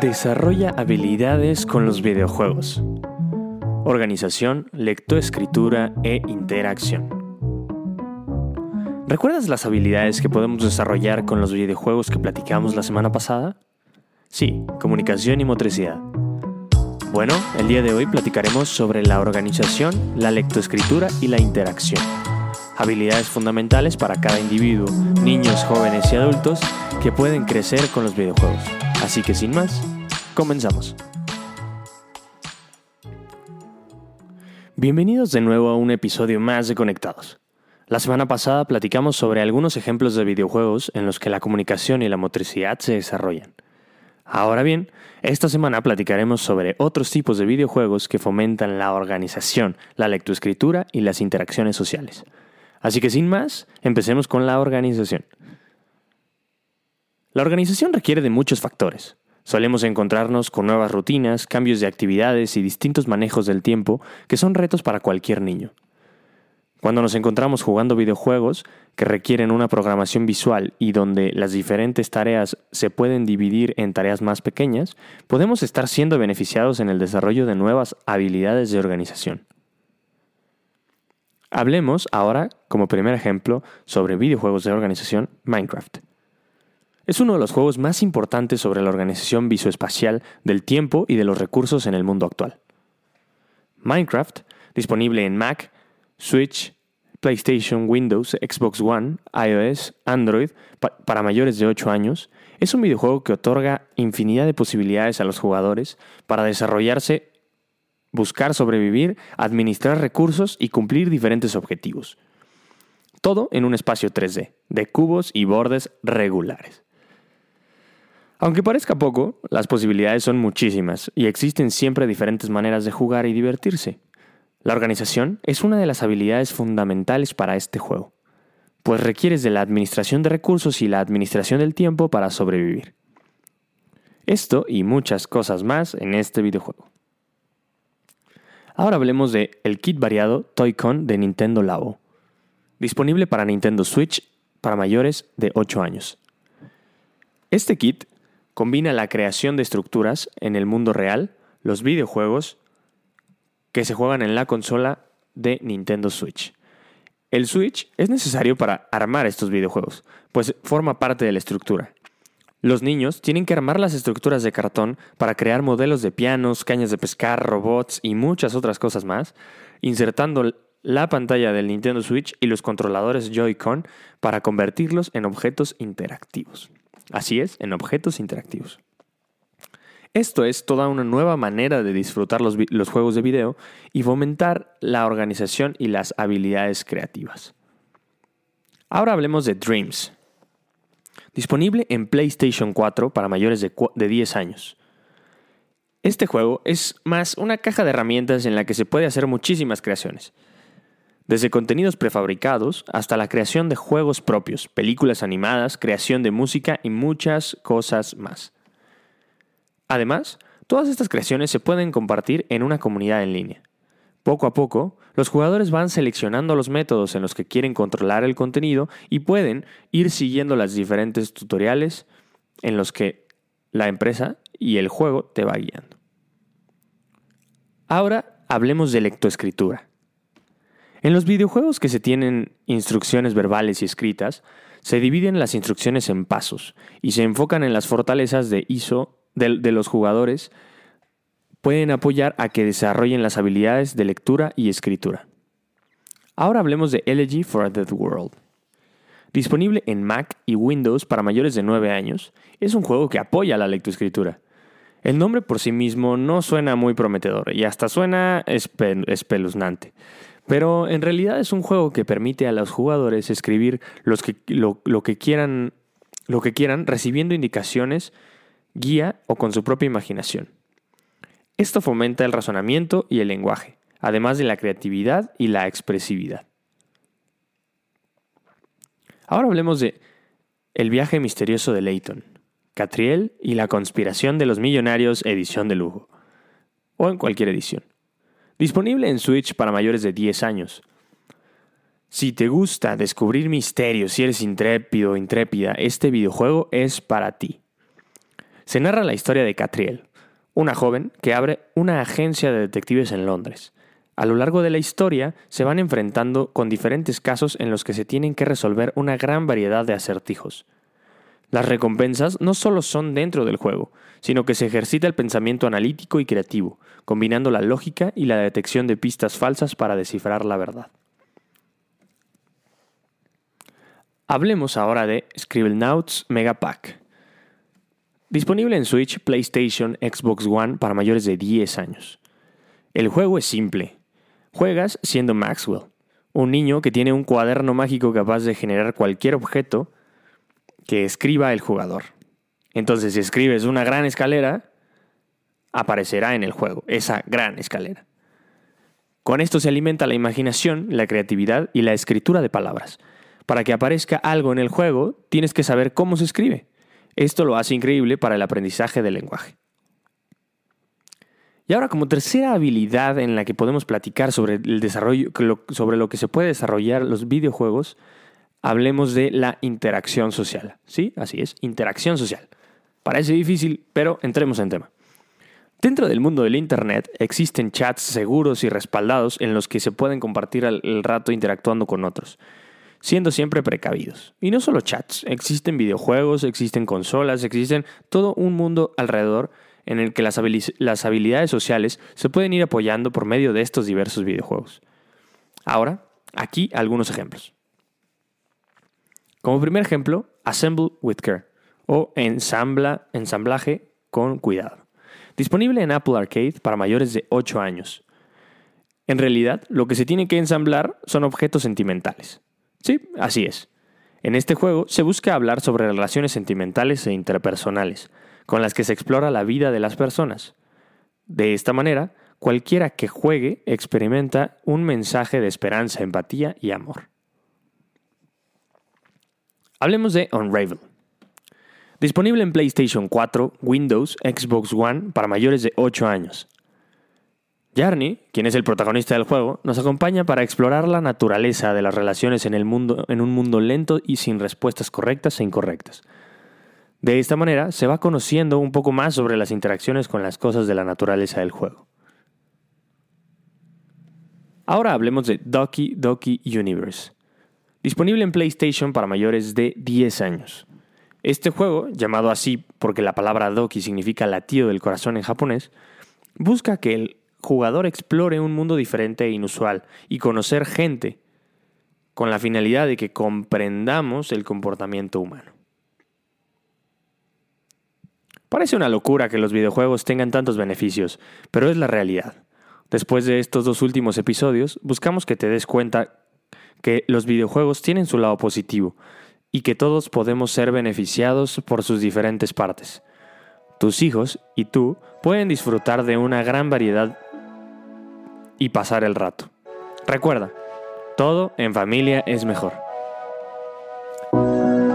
Desarrolla habilidades con los videojuegos. Organización, lectoescritura e interacción. ¿Recuerdas las habilidades que podemos desarrollar con los videojuegos que platicamos la semana pasada? Sí, comunicación y motricidad. Bueno, el día de hoy platicaremos sobre la organización, la lectoescritura y la interacción. Habilidades fundamentales para cada individuo, niños, jóvenes y adultos que pueden crecer con los videojuegos. Así que sin más, comenzamos. Bienvenidos de nuevo a un episodio más de Conectados. La semana pasada platicamos sobre algunos ejemplos de videojuegos en los que la comunicación y la motricidad se desarrollan. Ahora bien, esta semana platicaremos sobre otros tipos de videojuegos que fomentan la organización, la lectoescritura y las interacciones sociales. Así que sin más, empecemos con la organización. La organización requiere de muchos factores. Solemos encontrarnos con nuevas rutinas, cambios de actividades y distintos manejos del tiempo que son retos para cualquier niño. Cuando nos encontramos jugando videojuegos que requieren una programación visual y donde las diferentes tareas se pueden dividir en tareas más pequeñas, podemos estar siendo beneficiados en el desarrollo de nuevas habilidades de organización. Hablemos ahora, como primer ejemplo, sobre videojuegos de organización Minecraft. Es uno de los juegos más importantes sobre la organización visoespacial del tiempo y de los recursos en el mundo actual. Minecraft, disponible en Mac, Switch, PlayStation, Windows, Xbox One, iOS, Android, para mayores de 8 años, es un videojuego que otorga infinidad de posibilidades a los jugadores para desarrollarse, buscar sobrevivir, administrar recursos y cumplir diferentes objetivos. Todo en un espacio 3D, de cubos y bordes regulares. Aunque parezca poco, las posibilidades son muchísimas y existen siempre diferentes maneras de jugar y divertirse. La organización es una de las habilidades fundamentales para este juego, pues requieres de la administración de recursos y la administración del tiempo para sobrevivir. Esto y muchas cosas más en este videojuego. Ahora hablemos de el kit variado Toy-Con de Nintendo Labo, disponible para Nintendo Switch para mayores de 8 años. Este kit combina la creación de estructuras en el mundo real, los videojuegos, que se juegan en la consola de Nintendo Switch. El Switch es necesario para armar estos videojuegos, pues forma parte de la estructura. Los niños tienen que armar las estructuras de cartón para crear modelos de pianos, cañas de pescar, robots y muchas otras cosas más, insertando la pantalla del Nintendo Switch y los controladores Joy-Con para convertirlos en objetos interactivos. Así es, en objetos interactivos. Esto es toda una nueva manera de disfrutar los, juegos de video y fomentar la organización y las habilidades creativas. Ahora hablemos de Dreams. Disponible en PlayStation 4 para mayores de, de 10 años. Este juego es más una caja de herramientas en la que se puede hacer muchísimas creaciones desde contenidos prefabricados hasta la creación de juegos propios, películas animadas, creación de música y muchas cosas más. Además, todas estas creaciones se pueden compartir en una comunidad en línea. Poco a poco, los jugadores van seleccionando los métodos en los que quieren controlar el contenido y pueden ir siguiendo las diferentes tutoriales en los que la empresa y el juego te va guiando. Ahora hablemos de lectoescritura. En los videojuegos que se tienen instrucciones verbales y escritas, se dividen las instrucciones en pasos y se enfocan en las fortalezas de ISO de, los jugadores. Pueden apoyar a que desarrollen las habilidades de lectura y escritura. Ahora hablemos de Elegy for a Dead World. Disponible en Mac y Windows para mayores de 9 años, es un juego que apoya la lectoescritura. El nombre por sí mismo no suena muy prometedor y hasta suena espeluznante. Pero en realidad es un juego que permite a los jugadores escribir lo, que quieran, lo que quieran, recibiendo indicaciones, guía o con su propia imaginación. Esto fomenta el razonamiento y el lenguaje, además de la creatividad y la expresividad. Ahora hablemos de El viaje misterioso de Leighton, Catriel y la conspiración de los millonarios edición de lujo, o en cualquier edición. Disponible en Switch para mayores de 10 años. Si te gusta descubrir misterios, si eres intrépido o intrépida, este videojuego es para ti. se narra la historia de Catriel, una joven que abre una agencia de detectives en Londres. A lo largo de la historia se van enfrentando con diferentes casos en los que se tienen que resolver una gran variedad de acertijos. Las recompensas no solo son dentro del juego, sino que se ejercita el pensamiento analítico y creativo, combinando la lógica y la detección de pistas falsas para descifrar la verdad. Hablemos ahora de Scribblenauts Mega Pack. Disponible en Switch, PlayStation, Xbox One para mayores de 10 años. El juego es simple. Juegas siendo Maxwell, un niño que tiene un cuaderno mágico capaz de generar cualquier objeto que escriba el jugador. Entonces, si escribes una gran escalera, aparecerá en el juego, esa gran escalera. Con esto se alimenta la imaginación, la creatividad y la escritura de palabras. Para que aparezca algo en el juego, tienes que saber cómo se escribe. Esto lo hace increíble para el aprendizaje del lenguaje. Y ahora, como tercera habilidad en la que podemos platicar sobre el desarrollo, sobre lo que se puede desarrollar los videojuegos, hablemos de la interacción social. Sí, así es, interacción social. Parece difícil, pero entremos en tema. Dentro del mundo del Internet existen chats seguros y respaldados en los que se pueden compartir el rato interactuando con otros, siendo siempre precavidos. Y no solo chats, existen videojuegos, existen consolas, existen todo un mundo alrededor en el que las, las habilidades sociales se pueden ir apoyando por medio de estos diversos videojuegos. Ahora, aquí algunos ejemplos. Como primer ejemplo, Assemble with Care o ensambla, ensamblaje con cuidado. Disponible en Apple Arcade para mayores de 8 años. En realidad, lo que se tiene que ensamblar son objetos sentimentales. Sí, así es. En este juego se busca hablar sobre relaciones sentimentales e interpersonales, con las que se explora la vida de las personas. De esta manera, cualquiera que juegue experimenta un mensaje de esperanza, empatía y amor. Hablemos de Unravel. Disponible en PlayStation 4, Windows, Xbox One para mayores de 8 años. Jarny, quien es el protagonista del juego, nos acompaña para explorar la naturaleza de las relaciones en, el mundo, en un mundo lento y sin respuestas correctas e incorrectas. De esta manera se va conociendo un poco más sobre las interacciones con las cosas de la naturaleza del juego. Ahora hablemos de Doki Doki Universe. Disponible en PlayStation para mayores de 10 años. Este juego, llamado así porque la palabra Doki significa latido del corazón en japonés, busca que el jugador explore un mundo diferente e inusual y conocer gente con la finalidad de que comprendamos el comportamiento humano. Parece una locura que los videojuegos tengan tantos beneficios, pero es la realidad. Después de estos dos últimos episodios, buscamos que te des cuenta que los videojuegos tienen su lado positivo y que todos podemos ser beneficiados por sus diferentes partes. Tus hijos y tú pueden disfrutar de una gran variedad y pasar el rato. Recuerda, todo en familia es mejor.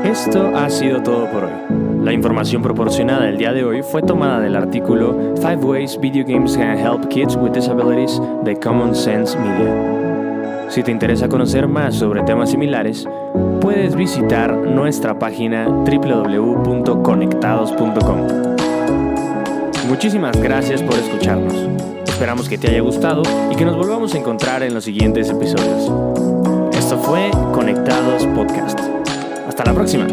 Esto ha sido todo por hoy. La información proporcionada el día de hoy fue tomada del artículo 5 Ways Video Games Can Help Kids with Disabilities de Common Sense Media. Si te interesa conocer más sobre temas similares, puedes visitar nuestra página www.conectados.com. Muchísimas gracias por escucharnos. Esperamos que te haya gustado y que nos volvamos a encontrar en los siguientes episodios. Esto fue Conectados Podcast. Hasta la próxima.